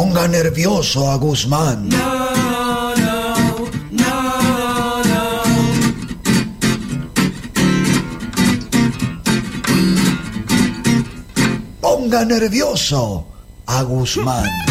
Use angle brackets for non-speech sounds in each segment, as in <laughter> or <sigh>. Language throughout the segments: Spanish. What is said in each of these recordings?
Ponga nervioso a Guzmán. Ponga nervioso a Guzmán.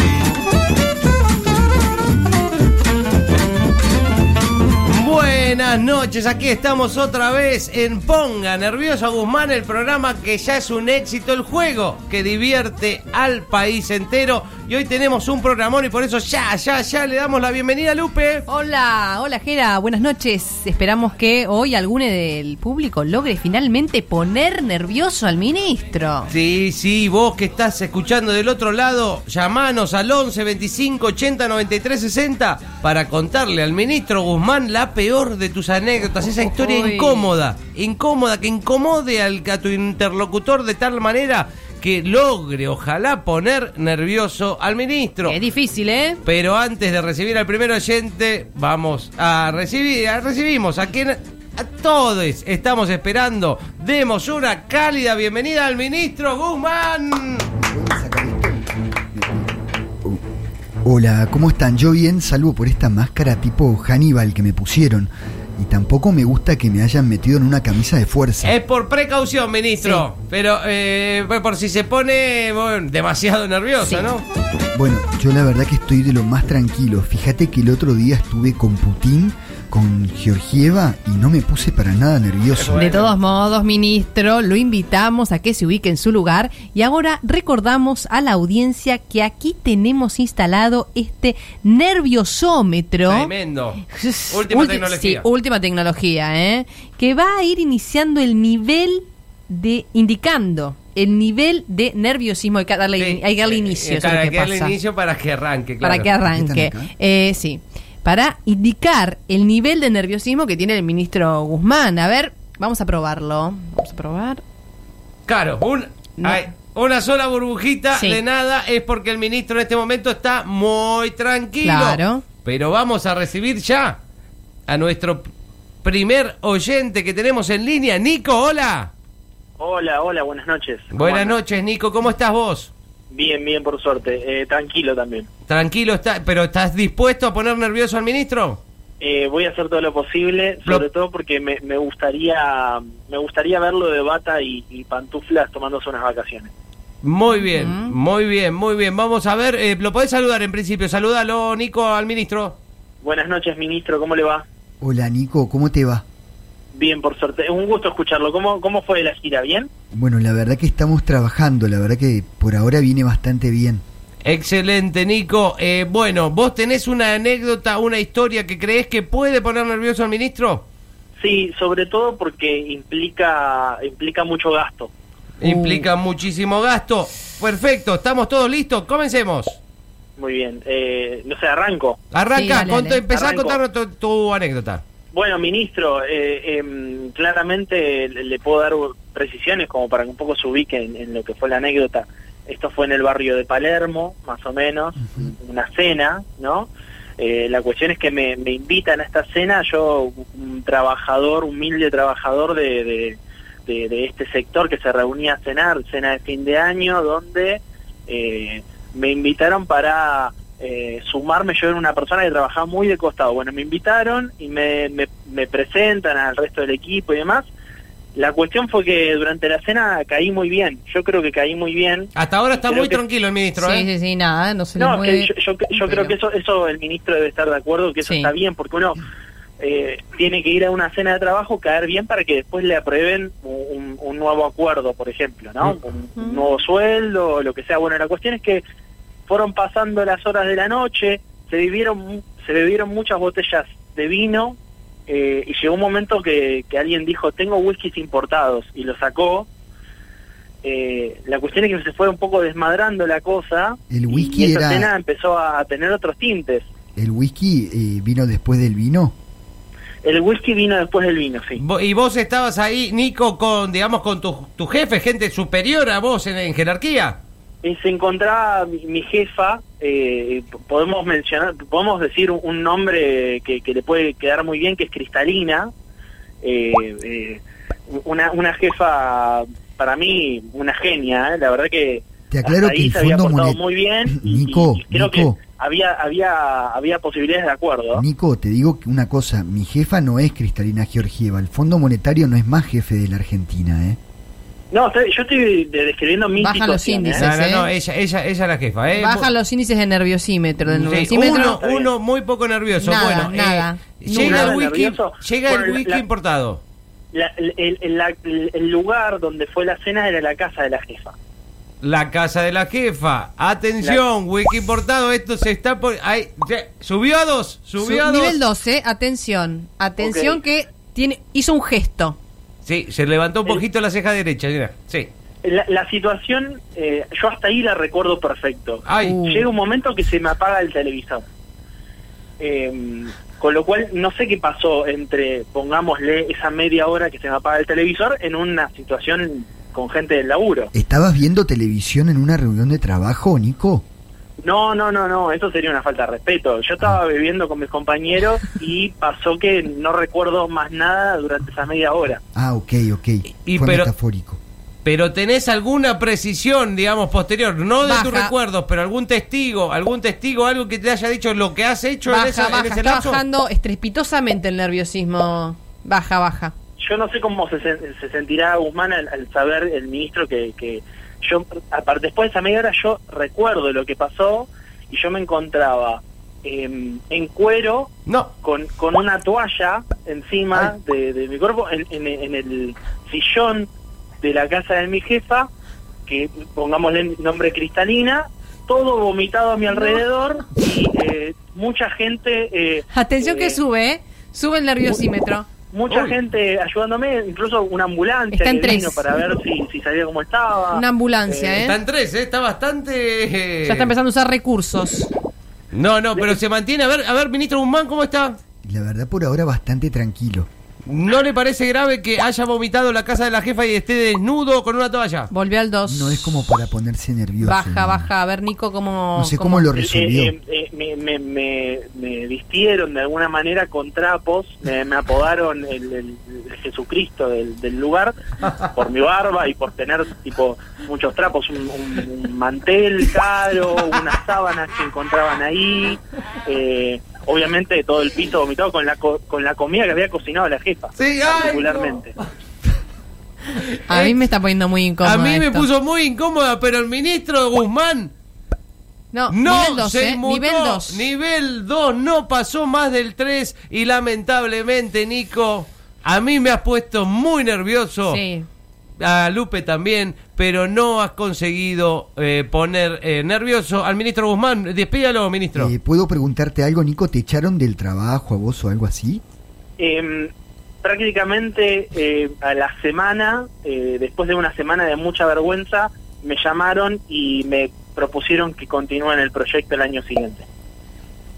Buenas noches, aquí estamos otra vez en Ponga Nervioso Guzmán, el programa que ya es un éxito, el juego que divierte al país entero. Y hoy tenemos un programón y por eso ya, ya, ya le damos la bienvenida a Lupe. Hola, hola Jera, buenas noches. Esperamos que hoy alguno del público logre finalmente poner nervioso al ministro. Sí, sí, vos que estás escuchando del otro lado, llamanos al 11 25 80 93 60 para contarle al ministro Guzmán la peor de tus anécdotas, esa historia Uy. incómoda, incómoda, que incomode al, a tu interlocutor de tal manera que logre, ojalá, poner nervioso al ministro. Es difícil, ¿eh? Pero antes de recibir al primer oyente, vamos a recibir, a- recibimos a quien a todos estamos esperando. Demos una cálida bienvenida al ministro Guzmán. Hola, ¿cómo están? Yo bien, salvo por esta máscara tipo Hannibal que me pusieron. Y tampoco me gusta que me hayan metido en una camisa de fuerza. Es por precaución, ministro. Pero eh, por si se pone bueno, demasiado nervioso, Sí. ¿no? Bueno, yo la verdad que estoy de lo más tranquilo. Fíjate que el otro día estuve con Putin, con Georgieva, y no me puse para nada nervioso. De todos modos, ministro, lo invitamos a que se ubique en su lugar y ahora recordamos a la audiencia que aquí tenemos instalado este nerviosómetro. Tremendo. <laughs> Última Ulti- tecnología. Sí, última tecnología, ¿eh? Que va a ir iniciando el nivel de. indicando el nivel de nerviosismo. Hay que darle, Sí, hay que darle eh, inicio. eh, Para que que darle pasa. inicio para que arranque, claro. Para que arranque. Eh, sí. Para indicar el nivel de nerviosismo que tiene el ministro Guzmán. A ver, vamos a probarlo. Vamos a probar. Claro, un- No. hay una sola burbujita Sí. de nada es porque el ministro en este momento está muy tranquilo. Claro. Pero vamos a recibir ya a nuestro primer oyente que tenemos en línea. Nico, hola. Hola, hola, buenas noches. ¿Cómo Buenas noches, Nico. ¿Cómo estás vos? Bien, bien, por suerte. Eh, tranquilo también. Tranquilo, está, pero ¿estás dispuesto a poner nervioso al ministro? Eh, voy a hacer todo lo posible, Lo- sobre todo porque me, me gustaría me gustaría verlo de bata y, y pantuflas tomándose unas vacaciones. Muy bien, muy bien, muy bien. Vamos a ver, eh, lo podés saludar en principio. Salúdalo, Nico, al ministro. Buenas noches, ministro. ¿Cómo le va? Hola Nico, ¿cómo te va? Bien, por suerte. Es un gusto escucharlo. ¿Cómo, cómo fue la gira? ¿Bien? Bueno, la verdad que estamos trabajando, la verdad que por ahora viene bastante bien. Excelente, Nico. Eh, bueno, ¿vos tenés una anécdota, una historia que crees que puede poner nervioso al ministro? Sí, sobre todo porque implica implica mucho gasto. Implica muchísimo gasto. Perfecto, ¿estamos todos listos? Comencemos. Muy bien. Eh, no sé, arranco. Arranca, Sí, dale, cont- dale. empezá Arranco. a contarnos tu, tu anécdota. Bueno, ministro, eh, em, claramente le, puedo dar precisiones como para que un poco se ubique en, en lo que fue la anécdota. Esto fue en el barrio de Palermo, más o menos, una cena, ¿no? Eh, la cuestión es que me, me invitan a esta cena, yo, un trabajador, humilde trabajador de, de, de- de este sector que se reunía a cenar, cena de fin de año, donde eh, me invitaron para eh, sumarme, yo era una persona que trabajaba muy de costado. Bueno, me invitaron y me, me, me presentan al resto del equipo y demás. La cuestión fue que durante la cena caí muy bien, yo creo que caí muy bien. Hasta ahora está Creo muy que- tranquilo el ministro, Sí, ¿eh? sí, sí, nada, no se le No, mueve. que yo, yo, yo creo que eso, eso el ministro debe estar de acuerdo, que eso Sí. está bien, porque uno eh, tiene que ir a una cena de trabajo, caer bien para que después le aprueben un, un nuevo acuerdo, por ejemplo, ¿no? Un, un nuevo sueldo, o lo que sea. Bueno, la cuestión es que fueron pasando las horas de la noche, se vivieron, se bebieron muchas botellas de vino, eh, y llegó un momento que, que alguien dijo, tengo whiskies importados, y lo sacó. Eh, la cuestión es que se fue un poco desmadrando la cosa El y- whisky y esa era- cena empezó a tener otros tintes. ¿El whisky eh, vino después del vino? El whisky vino después del vino, sí. Y vos estabas ahí, Nico, con, digamos, con tu, tu jefe, gente superior a vos en, en jerarquía. Y se encontraba mi, mi jefa, eh, podemos mencionar, podemos decir un, un nombre que, que le puede quedar muy bien, que es Cristalina, eh, eh, una, una jefa, para mí, una genia, ¿eh? la verdad que Te aclaro que el se había Fondo portado Monet- muy bien y, Nico, y creo Nico. que había había había posibilidades de acuerdo. Nico, te digo que una cosa, mi jefa no es Cristalina Georgieva, el Fondo Monetario no es más jefe de la Argentina, ¿eh? No, yo estoy de- describiendo mi Bajan los índices. ¿eh? No, no, ¿eh? no, ella, ella, ella es la jefa, ¿eh? Bajan los índices de nerviosímetro. Del Sí, nerviosímetro. uno, uno muy poco nervioso. Nada, bueno, eh, nada. llega Nada el whisky, nervioso. llega Bueno, el la- whisky la- importado. La- el, el- la- el lugar donde fue la cena era la casa de la jefa. La casa de la jefa. Atención, wiki importado. Esto se está por. Ahí, subió a dos. Su- Subió a dos. nivel 12, atención. Atención que tiene hizo un gesto. Sí, se levantó un El- poquito la ceja derecha. Mira. Sí. La, la situación, eh, yo hasta ahí la recuerdo perfecto. Ay. Uh. Llega un momento que se me apaga el televisor. Eh, con lo cual, no sé qué pasó entre, pongámosle, esa media hora que se me apaga el televisor en una situación con gente del laburo. ¿Estabas viendo televisión en una reunión de trabajo, Nico? No, no, no, no, eso sería una falta de respeto. Yo estaba bebiendo con mis compañeros y pasó que no recuerdo más nada durante esa media hora. Ah, ok, ok. Y Fue pero- metafórico. Pero tenés alguna precisión, digamos, posterior, no de tus Baja. recuerdos, pero algún testigo, algún testigo, algo que te haya dicho lo que has hecho en, Baja, esa- en baja. ese Está lapso. bajando estrepitosamente el nerviosismo. Baja, baja. Yo no sé cómo se, sen- se sentirá Guzmán al, al saber el ministro que, que yo, aparte después de esa media hora, yo recuerdo lo que pasó y yo me encontraba em, en cuero No. con, con una toalla encima de, de mi cuerpo en, en- en el sillón de la casa de mi jefa, que pongámosle el nombre Cristalina, todo vomitado a mi alrededor y eh, mucha gente... eh, Atención eh, que sube, ¿eh? Sube el nerviosímetro. Mucha Uy. gente ayudándome, incluso una ambulancia Está en que vino tres. para ver si, si sabía cómo estaba. Una ambulancia, ¿eh? Está en tres, ¿eh? Está bastante... eh, Ya está empezando a usar recursos. No, no, pero se mantiene. A ver, a ver, ministro Guzmán, ¿cómo está? La verdad por ahora bastante tranquilo. ¿No le parece grave que haya vomitado en la casa de la jefa y esté desnudo con una toalla? Volvió al 2. No es como para ponerse nervioso. Baja, ¿no? baja. A ver, Nico, cómo. No sé cómo lo Eh, resolvió. eh, eh, me, me, me, me vistieron de alguna manera con trapos, me, me apodaron el, el- el Jesucristo del, del lugar por mi barba y por tener tipo muchos trapos, un, un- un mantel caro, unas sábanas que encontraban ahí, eh, obviamente todo el piso vomitado con la, co- con la comida que había cocinado la jefa, Sí, ay, particularmente. A mí me está poniendo muy incómodo. A mí me esto. puso muy incómoda, pero el ministro Guzmán No, no nivel 2, se ¿eh? Nivel 2. Nivel 2, no pasó más del 3 y lamentablemente, Nico, a mí me has puesto muy nervioso. Sí. A Lupe también, pero no has conseguido eh, poner eh, nervioso al ministro Guzmán. Despídalo, ministro. Eh, ¿Puedo preguntarte algo, Nico? ¿Te echaron del trabajo a vos o algo así? Eh, prácticamente eh, a la semana, eh, después de una semana de mucha vergüenza, me llamaron y me propusieron que continúe en el proyecto el año siguiente.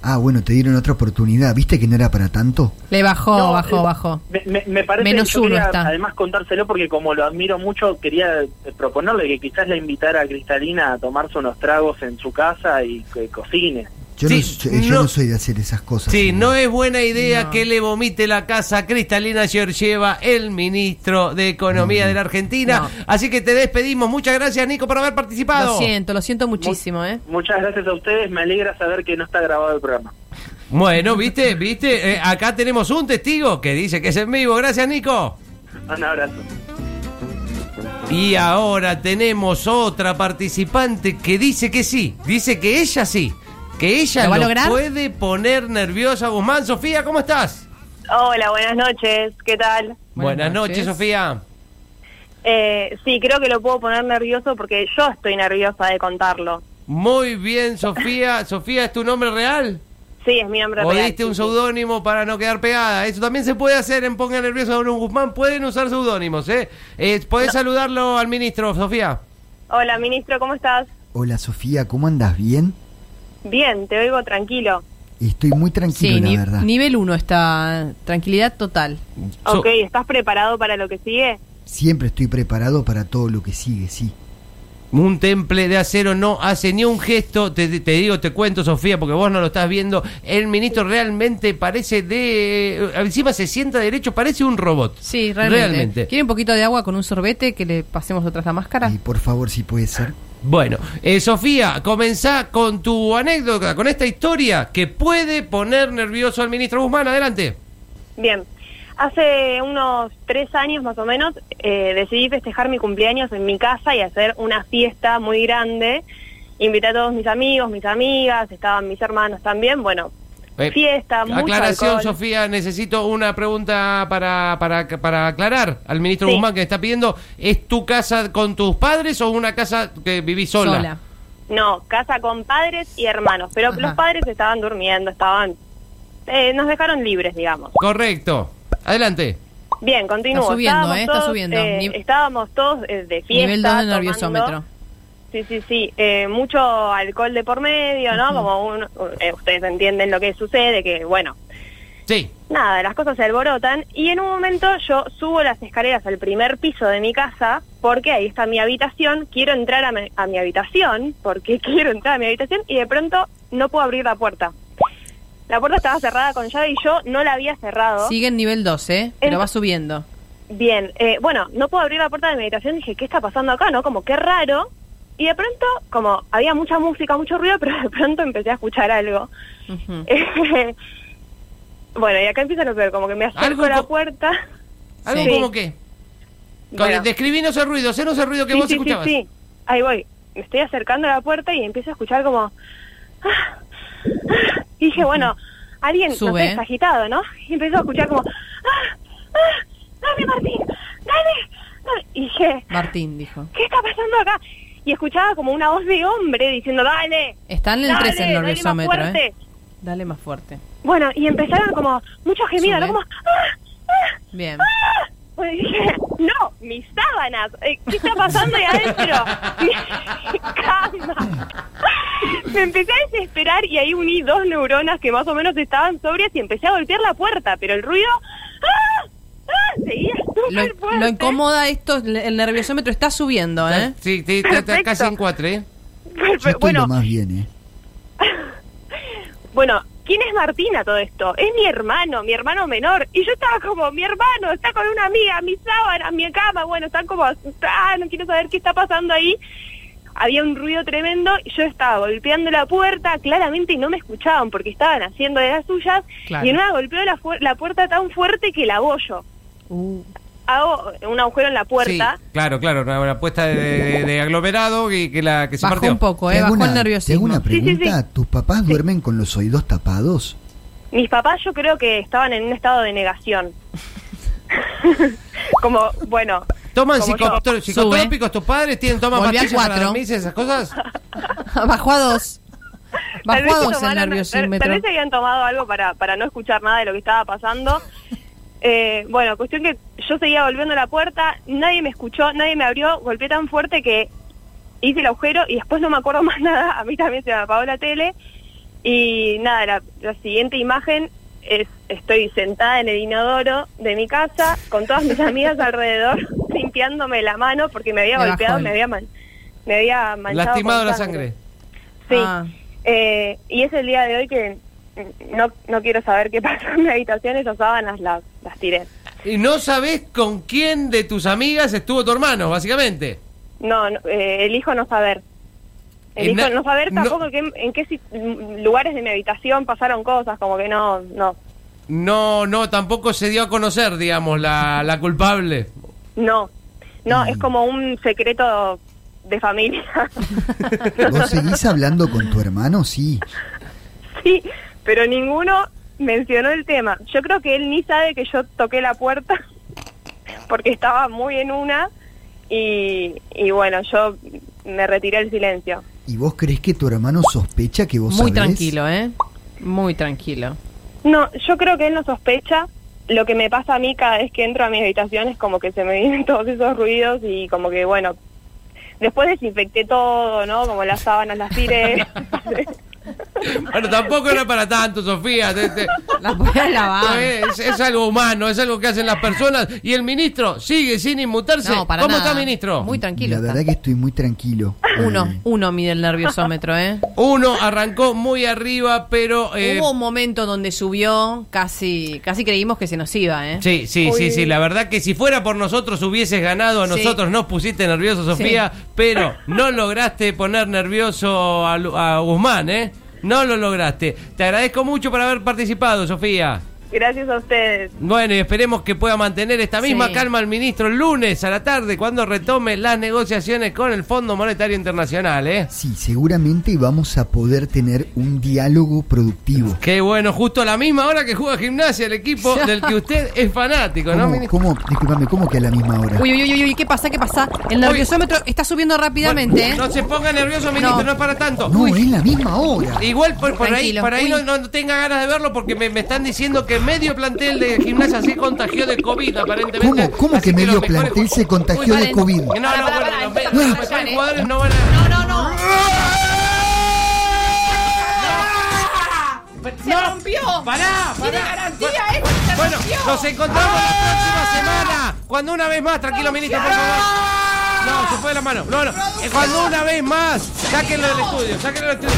Ah, bueno, te dieron otra oportunidad. ¿Viste que no era para tanto? Le bajó, No, bajó, eh, bajó. Me, me- me parece Menos yo uno quería, está. además contárselo porque como lo admiro mucho, quería eh, proponerle que quizás la invitara a Cristalina a tomarse unos tragos en su casa y que cocine. Yo, Sí, no, yo, yo no- no soy de hacer esas cosas. Sí, no es buena idea No. que le vomite la casa a Cristalina Georgieva, el ministro de Economía de la Argentina. No. Así que te despedimos. Muchas gracias, Nico, por haber participado. Lo siento, lo siento muchísimo, ¿eh? Muchas gracias a ustedes, me alegra saber que no está grabado el programa. Bueno, viste, viste, Eh, acá tenemos un testigo que dice que es en vivo. Gracias, Nico. Un abrazo. Y ahora tenemos otra participante que dice que sí, dice que ella sí, que ella ¿Lo puede poner nerviosa a Guzmán. Sofía, ¿cómo estás? Hola, buenas noches. ¿Qué tal? Buenas, Buenas noches, noches. Sofía. Eh, sí, creo que lo puedo poner nervioso porque yo estoy nerviosa de contarlo. Muy bien, Sofía. <laughs> Sofía, ¿es tu nombre real? Sí, es mi nombre ¿O real. diste un sí. seudónimo para no quedar pegada? Eso también se puede hacer en Ponga Nervioso a un Guzmán. Pueden usar seudónimos, ¿eh? eh ¿Podés saludarlo al ministro, Sofía? Hola, ministro, ¿cómo estás? Hola, Sofía, ¿cómo andas? ¿Bien? Bien, te oigo tranquilo. Estoy muy tranquilo, Sí, la verdad. nivel 1 está. Tranquilidad total. So- Ok, ¿estás preparado para lo que sigue? Siempre estoy preparado para todo lo que sigue, sí. Un temple de acero no hace ni un gesto. Te, te digo, te cuento, Sofía, porque vos no lo estás viendo. El ministro realmente parece de. Encima se sienta derecho, parece un robot. Sí, realmente. Realmente. ¿Quiere un poquito de agua con un sorbete que le pasemos atrás la máscara? Y por favor, si puede ser. Bueno, eh, Sofía, comenzá con tu anécdota, con esta historia que puede poner nervioso al ministro Guzmán. Adelante. Bien, hace unos tres años más o menos eh, decidí festejar mi cumpleaños en mi casa y hacer una fiesta muy grande. Invité a todos mis amigos, mis amigas, estaban mis hermanos también. Bueno, Eh, fiesta, mucho Aclaración, alcohol. Sofía, necesito una pregunta para, para, para aclarar al ministro Sí. Guzmán que está pidiendo. ¿Es tu casa con tus padres o una casa que vivís sola? Sola. No, casa con padres y hermanos, pero Ajá. los padres estaban durmiendo, estaban... eh, nos dejaron libres, digamos. Correcto. Adelante. Bien, continúo. Está subiendo, Estábamos eh, está todos, subiendo. eh, estábamos todos eh, de fiesta. Nivel 2 del tomando- nerviosómetro. Sí, sí, sí. Eh, mucho alcohol de por medio, ¿no? Como un- eh, ustedes entienden lo que sucede, que bueno, Sí. nada, las cosas se alborotan y en un momento yo subo las escaleras al primer piso de mi casa porque ahí está mi habitación, quiero entrar a mi, a mi habitación porque <laughs> quiero entrar a mi habitación y de pronto no puedo abrir la puerta. La puerta estaba cerrada con llave y yo no la había cerrado. Sigue en nivel 2, ¿eh? Pero va subiendo. Bien, eh, bueno, no puedo abrir la puerta de mi habitación, dije, ¿qué está pasando acá, no? Como qué raro. Y de pronto, como había mucha música, mucho ruido, <laughs> pero de pronto empecé a escuchar algo. Ujú. <laughs> bueno, y acá empieza lo peor, como que me acerco a la puerta. <laughs> ¿Algo Sí. como qué? Bueno. Describinos el ruido, hacenos el ruido que sí, vos sí, escuchabas. sí. Ahí voy. Me estoy acercando a la puerta y empiezo a escuchar como... ah, <sighs> ah. Y dije, bueno, alguien, no Sube, sé, ¿eh? está agitado, ¿no? Y empezó a escuchar como... ¡Ah! ¡Ah! ¡Dame, Martín! ¡Dame! dame". Y dije, Martín dijo. ¿qué está pasando acá? Y escuchaba como una voz de hombre diciendo, dale. Está en el dale, 3 el dale más nerviosómetro, fuerte". ¿eh? Dale más fuerte. Bueno, y empezaron como muchos gemidos, ¿no? Como, ¡ah! ¡ah! Bien. ¡ah! Dije, no, mis sábanas, eh, ¿qué está pasando ahí adentro? Mi cama. Me empecé a desesperar y ahí uní dos neuronas que más o menos estaban sobrias y empecé a golpear la puerta, pero el ruido. Seguía Lo, súper fuerte. lo incomoda esto, el nerviosómetro está subiendo, ¿eh? Sí, sí, está, está casi en cuatro, ¿eh? Yo estoy bueno, lo más bien, ¿eh? <laughs> Bueno, ¿quién es Martina todo esto? Es mi hermano, mi hermano menor. Y yo estaba como, mi hermano está con una amiga, mi sábana, mi cama. Bueno, están como, ah, no quiero saber qué está pasando ahí. Había un ruido tremendo y yo estaba golpeando la puerta, claramente no me escuchaban porque estaban haciendo de las suyas. Claro. Y en una golpeó la, la puerta tan fuerte que la bollo. Uh, Hago un agujero en la puerta. Sí, claro, claro, una, una puesta de, de- de aglomerado y que la que se bajó partió. un poco, Te ¿eh? Bajó el una- hago nerviosismo. una Sí, sí, pregunta. sí. ¿Tus papás duermen con los oídos tapados? Mis papás yo creo que estaban en un estado de negación. <laughs> como, bueno. ¿Toman psicotrópicos tus padres? ¿Tienen, toman pastillas para dormirse esas cosas? <laughs> Bajó a dos. Bajó a dos el nerviosímetro. Tal, tal vez habían tomado algo para, para no escuchar nada de lo que estaba pasando. Eh, bueno, cuestión que yo seguía volviendo a la puerta, nadie me escuchó, nadie me abrió, golpeé tan fuerte que hice el agujero y después no me acuerdo <laughs> más nada, a mí también se me apagó la tele y nada, la, la siguiente imagen es estoy sentada en el inodoro de mi casa con todas mis amigas <laughs> alrededor <laughs> limpiándome la mano porque me había Me golpeado, me había man- me había manchado Lastimado la sangre. Sí. Ah. Eh, y es el día de hoy que no, no quiero saber qué pasó en mi habitación, esas sábanas las, las tiré. Y no sabés con quién de tus amigas estuvo tu hermano, básicamente. No, no, eh, elijo no saber. Elijo no saber no- tampoco qué- en qué mm, lugares de mi habitación pasaron cosas, como que no, no, No, no, tampoco se dio a conocer, digamos, la, la culpable. no. No, es como un secreto de familia. ¿Vos seguís hablando con tu hermano? Sí. sí, pero ninguno mencionó el tema. Yo creo que él ni sabe que yo toqué la puerta <laughs> porque estaba muy en una y, y bueno, yo me retiré el silencio. ¿Y vos crees que tu hermano sospecha que vos Muy sabés? tranquilo, ¿eh? Muy tranquilo. No, yo creo que él no sospecha. Lo que me pasa a mí cada vez que entro a mi habitación es como que se me <laughs> vienen todos esos ruidos y como que, bueno, después desinfecté todo, ¿no? Como las sábanas las <laughs> tiré. <laughs> Bueno, tampoco era para tanto, Sofía. te- te- Las voy a lavar. es, es algo humano, es algo que hacen las personas. Y el ministro sigue sin inmutarse. No, para ¿Cómo nada. está, ministro? Muy tranquilo. La está. verdad que estoy muy tranquilo. Uno, uno mide el nerviosómetro, ¿eh? Uno arrancó muy arriba, pero... eh, Hubo un momento donde subió, casi, casi creímos que se nos iba, ¿eh? Sí, sí, sí, sí. La verdad que si fuera por nosotros hubieses ganado. A Sí. nosotros nos pusiste nervioso, Sofía, pero no lograste poner nervioso a Guzmán, ¿eh? No lo lograste. Te agradezco mucho por haber participado, Sofía. Gracias a ustedes. Bueno, y esperemos que pueda mantener esta misma Sí. calma el ministro el lunes a la tarde cuando retome las negociaciones con el Fondo Monetario Internacional, ¿eh? Sí, seguramente vamos a poder tener un diálogo productivo. Qué bueno, justo a la misma hora que juega gimnasia el equipo del que usted es fanático, ¿no, ¿Cómo, ministro? cómo, discúlpame, ¿cómo que a la misma hora? Uy, uy, uy, uy, ¿qué pasa? ¿Qué pasa? El nerviosómetro está subiendo rápidamente, ¿eh? No se ponga nervioso, ministro, no, No. es para tanto. No, es la misma hora. Igual por, por ahí, por ahí no tenga ganas de verlo porque me, me están diciendo que medio plantel de gimnasia se contagió de COVID aparentemente. ¿Cómo- cómo que medio plantel se contagió de. COVID? No, no, bueno, los, jugadores no van a... No, no, no. ¡Se rompió! ¡Pará! ¡Tiene garantía Bueno, esto! ¡Se Bueno, rompió! nos encontramos la próxima semana. Cuando una vez más, tranquilo, ministro, por favor. No, se fue de la mano. No, no. Eh, Cuando una vez más, sáquenlo del estudio, sáquenlo del estudio.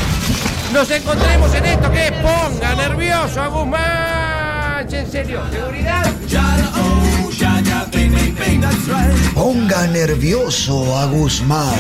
Nos encontremos en esto que es Ponga nervioso a Guzmán. En serio, seguridad. Ponga nervioso a Guzmán.